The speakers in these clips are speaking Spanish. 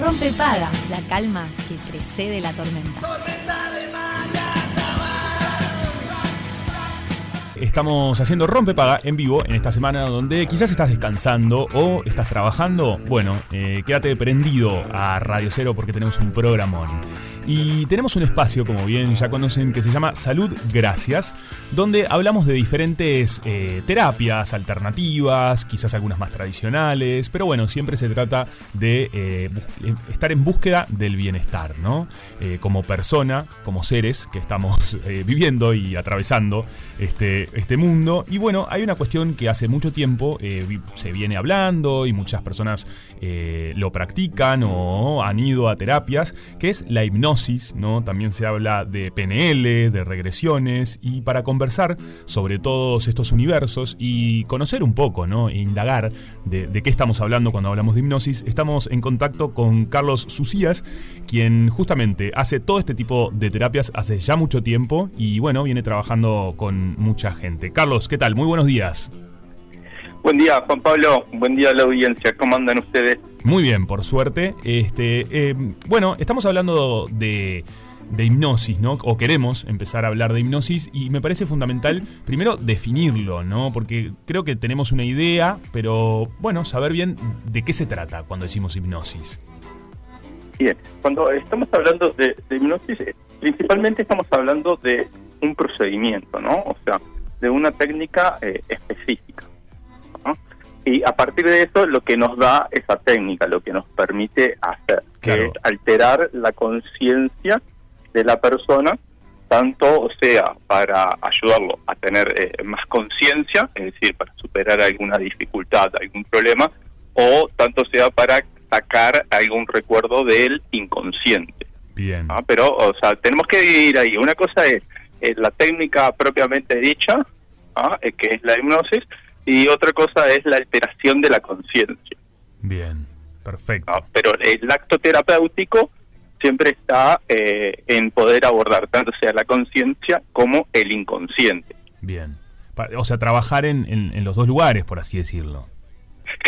Rompe paga, la calma que precede la tormenta. Estamos haciendo Rompepaga en vivo en esta semana donde quizás estás descansando o estás trabajando. Bueno, eh, quédate prendido a Radio Cero porque tenemos un programón. Y tenemos un espacio, como bien ya conocen, que se llama Salud Gracias, donde hablamos de diferentes eh, terapias alternativas, quizás algunas más tradicionales, pero bueno, siempre se trata de eh, estar en búsqueda del bienestar, ¿no? como persona, como seres que estamos viviendo y atravesando este, este mundo. Y bueno, hay una cuestión que hace mucho tiempo eh, se viene hablando y muchas personas eh, lo practican o han ido a terapias, que es la hipnosis, ¿no? También se habla de PNL, de regresiones, y para conversar sobre todos estos universos y conocer un poco, ¿no? E indagar de, de qué estamos hablando cuando hablamos de hipnosis, estamos en contacto con Carlos Sucías, quien justamente hace todo este tipo de terapias hace ya mucho tiempo y bueno, viene trabajando con mucha gente. Carlos, ¿qué tal? Muy buenos días. Buen día, Juan Pablo. Buen día a la audiencia. ¿Cómo andan ustedes? Muy bien, por suerte. Este, eh, bueno, estamos hablando de, de hipnosis, ¿no? O queremos empezar a hablar de hipnosis y me parece fundamental primero definirlo, ¿no? Porque creo que tenemos una idea, pero bueno, saber bien de qué se trata cuando decimos hipnosis. Bien, cuando estamos hablando de, de hipnosis, eh, principalmente estamos hablando de un procedimiento, ¿no? O sea, de una técnica eh, específica. Y a partir de eso, lo que nos da esa técnica, lo que nos permite hacer, que es alterar la conciencia de la persona, tanto sea para ayudarlo a tener eh, más conciencia, es decir, para superar alguna dificultad, algún problema, o tanto sea para sacar algún recuerdo del inconsciente. Bien. Pero, o sea, tenemos que dividir ahí. Una cosa es eh, la técnica propiamente dicha, ¿ah? eh, que es la hipnosis, y otra cosa es la alteración de la conciencia. Bien, perfecto. ¿Ah? Pero el acto terapéutico siempre está eh, en poder abordar tanto sea la conciencia como el inconsciente. Bien. O sea, trabajar en, en, los dos lugares, por así decirlo.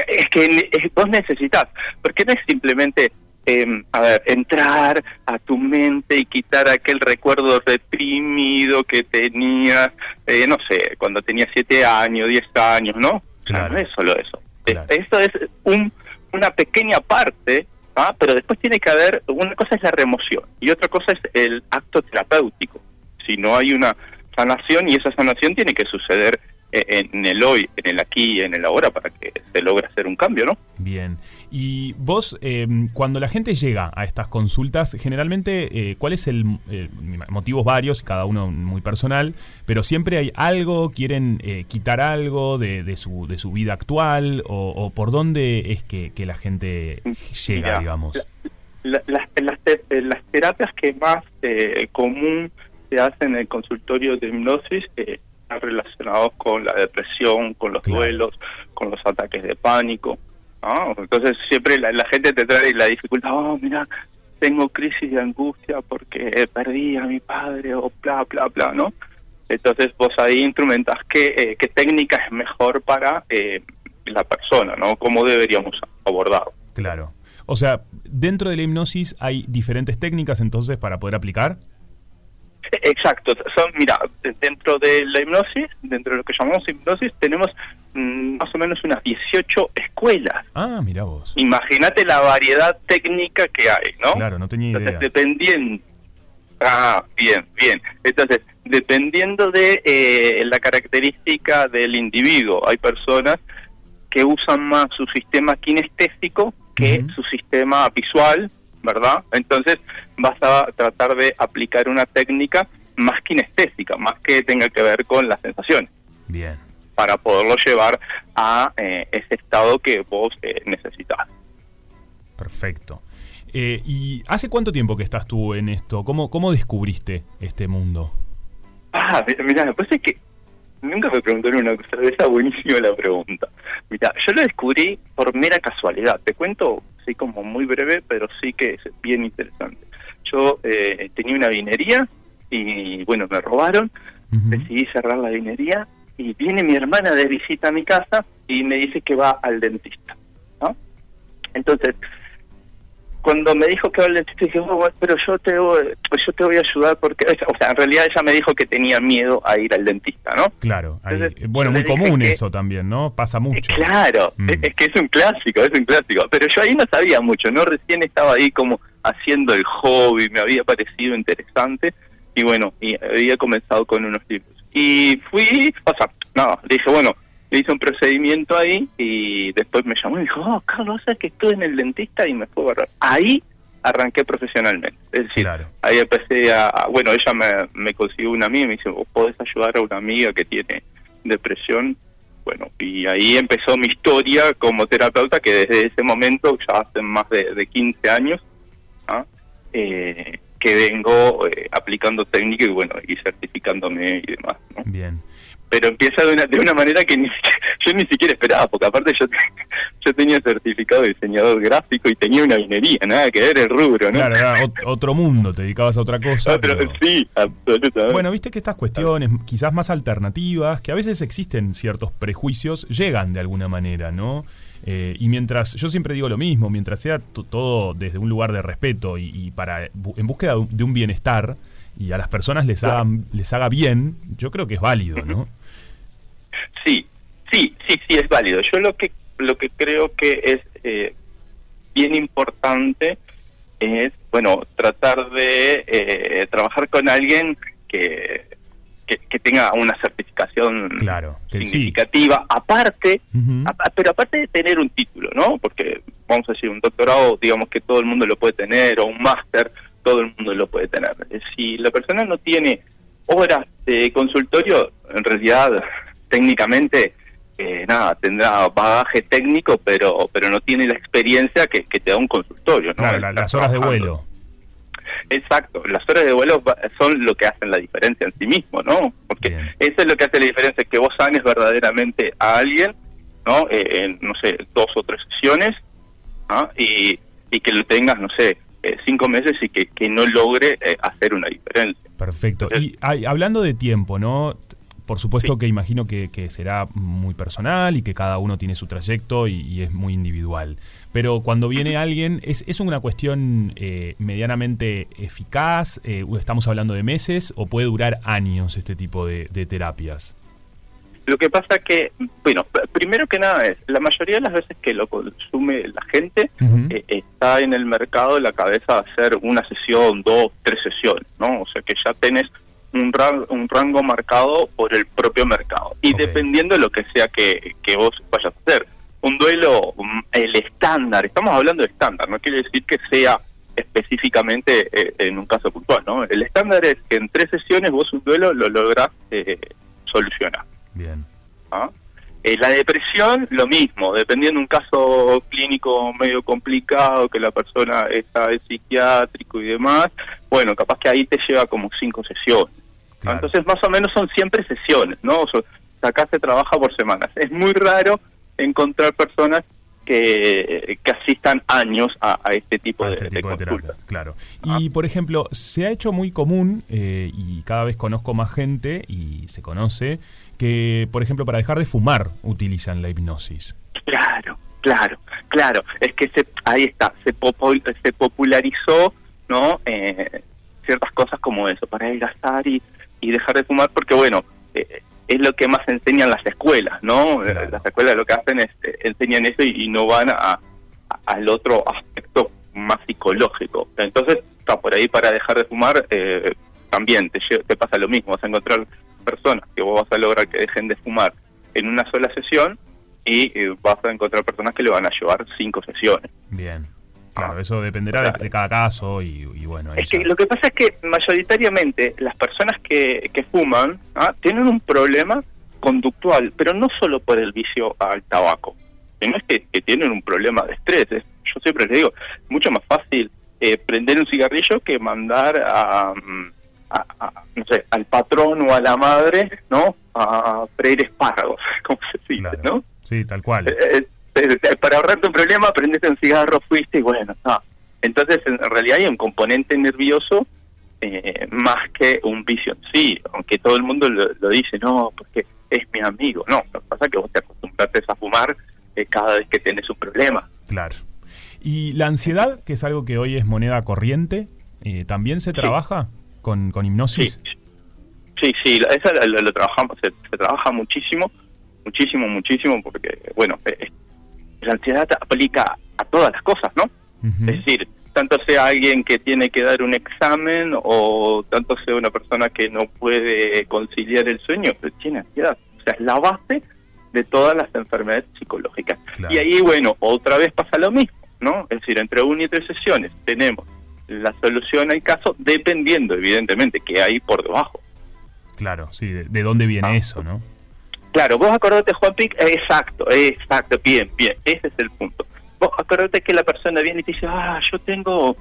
Es que vos necesitas, porque no es simplemente eh, a ver, entrar a tu mente y quitar aquel recuerdo reprimido que tenías, eh, no sé, cuando tenías siete años, diez años, ¿no? Claro. no es solo eso. Esto es un, una pequeña parte, ¿ah? pero después tiene que haber, una cosa es la remoción y otra cosa es el acto terapéutico. Si no hay una sanación y esa sanación tiene que suceder en el hoy, en el aquí y en el ahora para que se logre hacer un cambio, ¿no? Bien. Y vos, eh, cuando la gente llega a estas consultas, generalmente, eh, ¿cuál es el eh, motivos varios, cada uno muy personal, pero siempre hay algo, quieren quitar algo de, su, de su vida actual o, por dónde es que, la gente llega, digamos? las, las, terapias que más común se hacen en el consultorio de hipnosis relacionados con la depresión, con los duelos, con los ataques de pánico. Entonces siempre la, gente te trae la dificultad, oh, mira, tengo crisis de angustia porque perdí a mi padre o bla, bla, bla, ¿no? Entonces vos ahí instrumentas qué, eh, qué técnica es mejor para eh, la persona, ¿no? ¿Cómo deberíamos abordar Claro. O sea, dentro de la hipnosis hay diferentes técnicas entonces para poder aplicar. Exacto, son, mira, dentro de la hipnosis, dentro de lo que llamamos hipnosis, tenemos mm, más o menos unas 18 escuelas. Ah, mira vos. Imagínate la variedad técnica que hay, ¿no? Claro, no tenía idea. Entonces, dependiendo... Ah, bien, bien. Entonces, dependiendo de eh, la característica del individuo, hay personas que usan más su sistema kinestésico que su sistema visual, ¿verdad? Entonces vas a tratar de aplicar una técnica más kinestésica, más que tenga que ver con las sensaciones. Bien. Para poderlo llevar a eh, ese estado que vos eh, necesitas. Perfecto. Eh, ¿Y hace cuánto tiempo que estás tú en esto? ¿Cómo, cómo descubriste este mundo? Ah, mira, me parece que nunca me preguntaron una cosa, esa buenísima la pregunta. Mira, yo lo descubrí por mera casualidad. Te cuento sí como muy breve, pero sí que es bien interesante. Yo eh, tenía una vinería y bueno, me robaron, decidí cerrar la vinería y viene mi hermana de visita a mi casa y me dice que va al dentista. ¿no? Entonces, cuando me dijo que va al dentista, dije, oh, pero yo te, voy, yo te voy a ayudar porque, o sea, en realidad ella me dijo que tenía miedo a ir al dentista, ¿no? Claro, bueno, muy común eso también, ¿no? Pasa mucho. Claro, mm. es, que es un clásico, es un clásico, pero yo ahí no sabía mucho, ¿no? Recién estaba ahí como haciendo el hobby, me había parecido interesante y bueno, y había comenzado con unos libros. Y fui, o sea, no, le dije, bueno, le hice un procedimiento ahí y después me llamó y dijo, oh, Carlos, ¿sabes que estuve en el dentista y me fue a agarrar? Ahí arranqué profesionalmente. Es decir, ahí empecé a, bueno, ella me, me consiguió una amiga y me dice, vos podés ayudar a una amiga que tiene depresión. Bueno, y ahí empezó mi historia como terapeuta, que desde ese momento, ya hace más de, de 15 años, ¿ah? eh, que vengo eh, aplicando técnica y bueno, y certificándome y demás. Bien pero empieza de una, de una manera que ni, yo ni siquiera esperaba, porque aparte yo, yo tenía certificado de diseñador gráfico y tenía una minería, nada que ver el rubro, ¿no? Claro, era otro mundo, te dedicabas a otra cosa. Sí, absolutamente. Bueno, viste que estas cuestiones, quizás más alternativas, que a veces existen ciertos prejuicios, llegan de alguna manera, ¿no? Eh, y mientras, yo siempre digo lo mismo, mientras sea todo desde un lugar de respeto y, para en búsqueda de un bienestar y a las personas les, haga, les haga bien, yo creo que es válido, ¿no? Sí, sí, sí, sí, es válido. Yo lo que, lo que creo que es eh, bien importante es, bueno, tratar de eh, trabajar con alguien que, que, tenga una certificación claro, significativa, aparte, pero aparte de tener un título, ¿no? Porque, vamos a decir, un doctorado, digamos que todo el mundo lo puede tener, o un máster, todo el mundo lo puede tener. Si la persona no tiene horas de consultorio, en realidad técnicamente, eh, nada, tendrá bagaje técnico, pero pero no tiene la experiencia que, te da un consultorio. Claro, las horas de vuelo. Exacto, las horas de vuelo son lo que hacen la diferencia en sí mismo, ¿no? Porque eso es lo que hace la diferencia, que vos sanes verdaderamente a alguien, ¿no? Eh, en, no sé, dos o tres sesiones, ¿ah? y, y que lo tengas, no sé, eh, cinco meses y que, que no logre hacer una diferencia. Perfecto. y hablando de tiempo, ¿no? Por supuesto que imagino que, será muy personal y que cada uno tiene su trayecto y, es muy individual. Pero cuando viene alguien, ¿es, es una cuestión eh, medianamente eficaz? Eh, ¿Estamos hablando de meses o puede durar años este tipo de, terapias? Lo que pasa que, bueno, primero que nada es, la mayoría de las veces que lo consume la gente eh, está en el mercado la cabeza de hacer una sesión, dos, tres sesiones, ¿no? O sea que ya tenés un, un rango marcado por el propio mercado. Y dependiendo de lo que sea que, que vos vayas a hacer. Un duelo, mm, el estándar, estamos hablando de estándar, no quiere decir que sea específicamente eh, en un caso puntual, ¿no? El estándar es que en tres sesiones vos un duelo lo lográs eh, solucionar. Bien. ¿Ah? Eh, la depresión, lo mismo, dependiendo de un caso clínico medio complicado, que la persona está en psiquiátrico y demás, bueno, capaz que ahí te lleva como cinco sesiones. Entonces, más o menos son siempre sesiones, ¿no? O sea, acá se trabaja por semanas. Es muy raro encontrar personas que, que asistan años a, este tipo, de, este Claro. Y, por ejemplo, se ha hecho muy común, eh, y cada vez conozco más gente, y se conoce, que, por ejemplo, para dejar de fumar utilizan la hipnosis. Claro, claro, claro. Es que se, ahí está, se, se popularizó, ¿no? Eh, ciertas cosas como eso, para adelgazar y y dejar de fumar porque, bueno, eh, es lo que más enseñan las escuelas, ¿no? Las escuelas lo que hacen es eh, enseñan eso y, no van a, al otro aspecto más psicológico. Entonces, está por ahí para dejar de fumar, eh, también te, te pasa lo mismo, vas a encontrar personas que vos vas a lograr que dejen de fumar en una sola sesión y vas a encontrar personas que le van a llevar cinco sesiones. Bien. Claro, eso dependerá de, cada caso y, bueno. Es que lo que pasa es que mayoritariamente las personas que, que fuman ¿ah? tienen un problema conductual, pero no solo por el vicio al tabaco, sino es que, tienen un problema de estrés. Yo siempre les digo, mucho más fácil eh, prender un cigarrillo que mandar a, no sé, al patrón o a la madre, ¿no? A freír espárragos, como se dice, ¿no? Sí, tal cual. Eh, eh, para ahorrarte un problema, prendete un cigarro, fuiste y bueno, no. Entonces, en realidad hay un componente nervioso eh, más que un vicio sí, aunque todo el mundo lo, dice, no, porque es mi amigo. No, lo que pasa es que vos te acostumbraste a fumar eh, cada vez que tenés un problema. Claro. ¿Y la ansiedad, que es algo que hoy es moneda corriente, eh, también se trabaja con, con hipnosis? Sí, sí, esa lo, trabajamos, se, trabaja muchísimo, muchísimo, muchísimo, porque, bueno, eh, eh, la ansiedad aplica a todas las cosas, ¿no? Es decir, tanto sea alguien que tiene que dar un examen o tanto sea una persona que no puede conciliar el sueño, pero tiene ansiedad. O sea, es la base de todas las enfermedades psicológicas. Y ahí, bueno, otra vez pasa lo mismo, ¿no? Es decir, entre una y tres sesiones tenemos la solución al caso dependiendo, evidentemente, que hay por debajo. Claro, sí, de, dónde viene ah. eso, ¿no? Claro, vos acordate, Juan Pic, exacto, exacto, bien, bien, ese es el punto. Vos acordate que la persona viene y te dice, ah, yo tengo,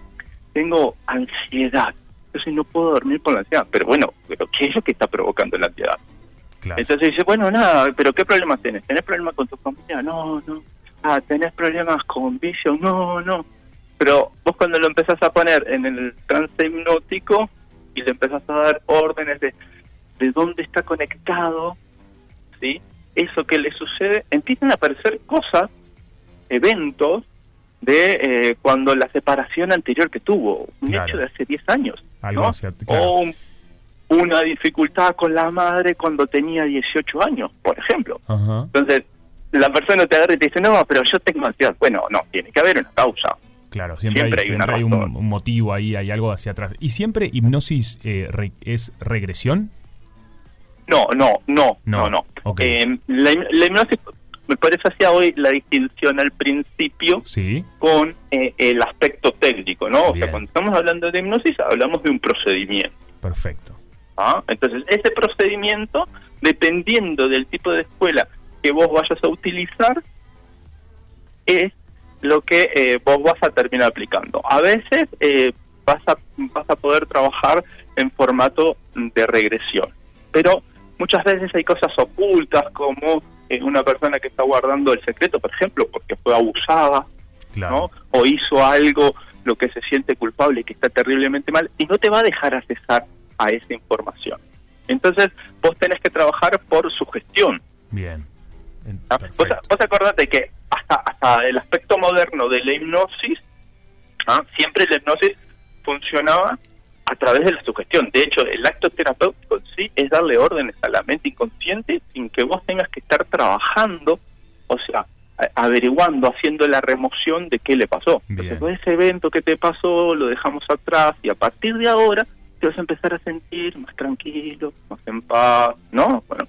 tengo ansiedad, entonces no puedo dormir por la ansiedad. Pero bueno, ¿pero ¿qué es lo que está provocando la ansiedad? Entonces dice, bueno, nada, pero ¿qué problemas tienes? ¿Tenés problemas con tu familia? No, no. Ah, ¿tenés problemas con vicio? No, no. Pero vos cuando lo empezás a poner en el trance hipnótico y le empezás a dar órdenes de de dónde está conectado, ¿sí? Eso que le sucede, empiezan a aparecer cosas, eventos de eh, cuando la separación anterior que tuvo, un hecho de hace 10 años, o una dificultad con la madre cuando tenía 18 años, por ejemplo. Entonces, la persona te agarra y te dice, no, pero yo tengo ansiedad. Bueno, no, tiene que haber una causa. Claro, siempre, hay, un, motivo ahí, hay algo hacia atrás. ¿Y siempre hipnosis eh, es regresión? No, no, no, no, no. Eh, la, hipnosis, me parece hacía hoy la distinción al principio con eh, el aspecto técnico, ¿no? O sea, cuando estamos hablando de hipnosis, hablamos de un procedimiento. Perfecto. ¿Ah? Entonces, ese procedimiento, dependiendo del tipo de escuela que vos vayas a utilizar, es lo que eh, vos vas a terminar aplicando. A veces vas, a, vas a poder trabajar en formato de regresión, pero Muchas veces hay cosas ocultas como eh, una persona que está guardando el secreto, por ejemplo, porque fue abusada, ¿no? O hizo algo lo que se siente culpable y que está terriblemente mal y no te va a dejar accesar a esa información. Entonces, vos tenés que trabajar por su gestión. Bien. ¿Ah? Vos, acordate que hasta, hasta el aspecto moderno de la hipnosis, ¿ah? siempre la hipnosis funcionaba a través de la sugestión. De hecho, el acto terapéutico sí es darle órdenes a la mente inconsciente sin que vos tengas que estar trabajando, o sea, averiguando, haciendo la remoción de qué le pasó. Entonces, ese evento que te pasó lo dejamos atrás y a partir de ahora te vas a empezar a sentir más tranquilo, más en paz, ¿no? Bueno,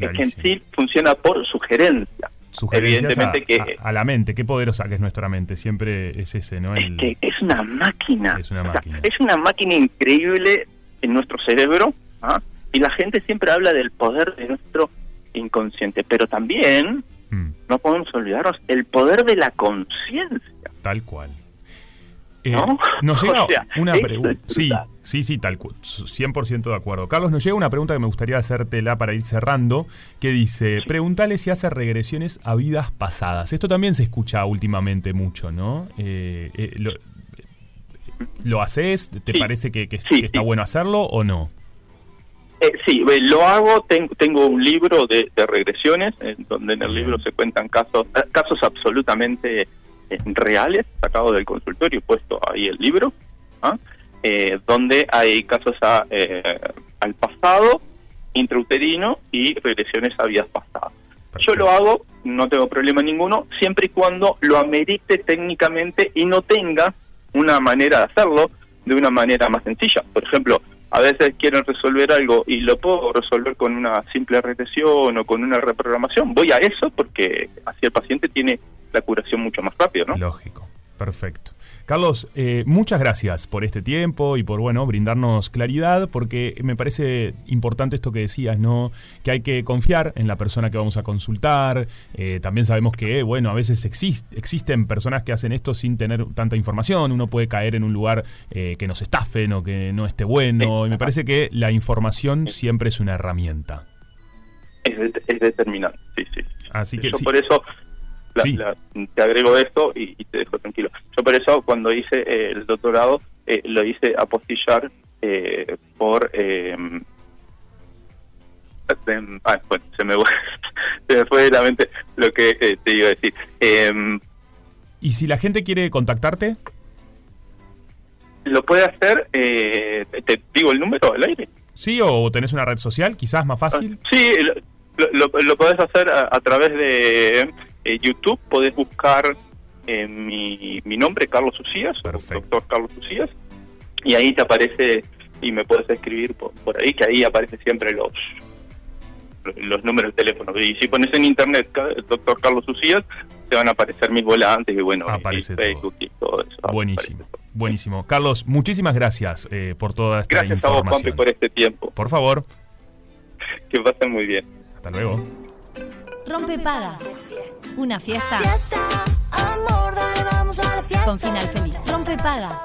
es que en sí funciona por sugerencia Evidentemente a, que, a, la mente, qué poderosa que es nuestra mente, siempre es ese, ¿no? es, que es una máquina. Es una máquina. es una máquina increíble en nuestro cerebro, ¿ah? Y la gente siempre habla del poder de nuestro inconsciente, pero también mm. no podemos olvidarnos el poder de la conciencia. Tal cual. Eh, nos llega una pregunta. Sí, sí, sí, tal 100% de acuerdo. Carlos, nos llega una pregunta que me gustaría hacértela para ir cerrando, que dice, pregúntale si hace regresiones a vidas pasadas. Esto también se escucha últimamente mucho, ¿no? Eh, eh, lo, haces? ¿Te parece que, está bueno hacerlo o no? Sí, lo hago. Tengo, un libro de, regresiones, donde en el libro se cuentan casos, casos absolutamente reales, sacado del consultorio, puesto ahí el libro, ¿ah? eh, donde hay casos eh, al pasado, intrauterino y regresiones a vías pasadas. Yo lo hago, no tengo problema ninguno, siempre y cuando lo amerite técnicamente y no tenga una manera de hacerlo de una manera más sencilla. Por ejemplo, a veces quieren resolver algo y lo puedo resolver con una simple regresión o con una reprogramación. Voy a eso porque así el paciente tiene la curación mucho más rápido, ¿no? Lógico, perfecto. Carlos, eh, muchas gracias por este tiempo y por bueno brindarnos claridad, porque me parece importante esto que decías, ¿no? Que hay que confiar en la persona que vamos a consultar. Eh, también sabemos que, bueno, a veces existen personas que hacen esto sin tener tanta información. Uno puede caer en un lugar eh, que nos estafen o que no esté bueno. Y me parece que la información siempre es una herramienta. Es, determinante, sí, sí. Así que Yo por eso te agrego esto y, te dejo tranquilo. Yo por eso cuando hice eh, el doctorado eh, lo hice apostillar eh, por... Em, ah, se me, se me fue de la mente lo que te iba a decir. Em, ¿Y si la gente quiere contactarte? Lo puede hacer, eh, te digo el número al aire. Sí, o tenés una red social, quizás más fácil. Sí, lo, lo, lo podés hacer a, a través de eh, YouTube, podés buscar eh, mi, mi nombre, Carlos Ucías, doctor Carlos Ucías, y ahí te aparece y me puedes escribir por, por ahí, que ahí aparece siempre los los números de teléfono. Y si pones en internet doctor Carlos Ucías, te van a aparecer mis volantes y bueno, Aparece y Facebook todo. y todo eso. Buenísimo, buenísimo. Carlos, muchísimas gracias eh, por toda esta Gracias a vos. Pompi, por este tiempo. Por favor, Que pasen muy bien. hasta luego. Rompe Paga. Una fiesta Fiesta, amor, dale, vamos a la fiesta. con final feliz. Rompe Paga.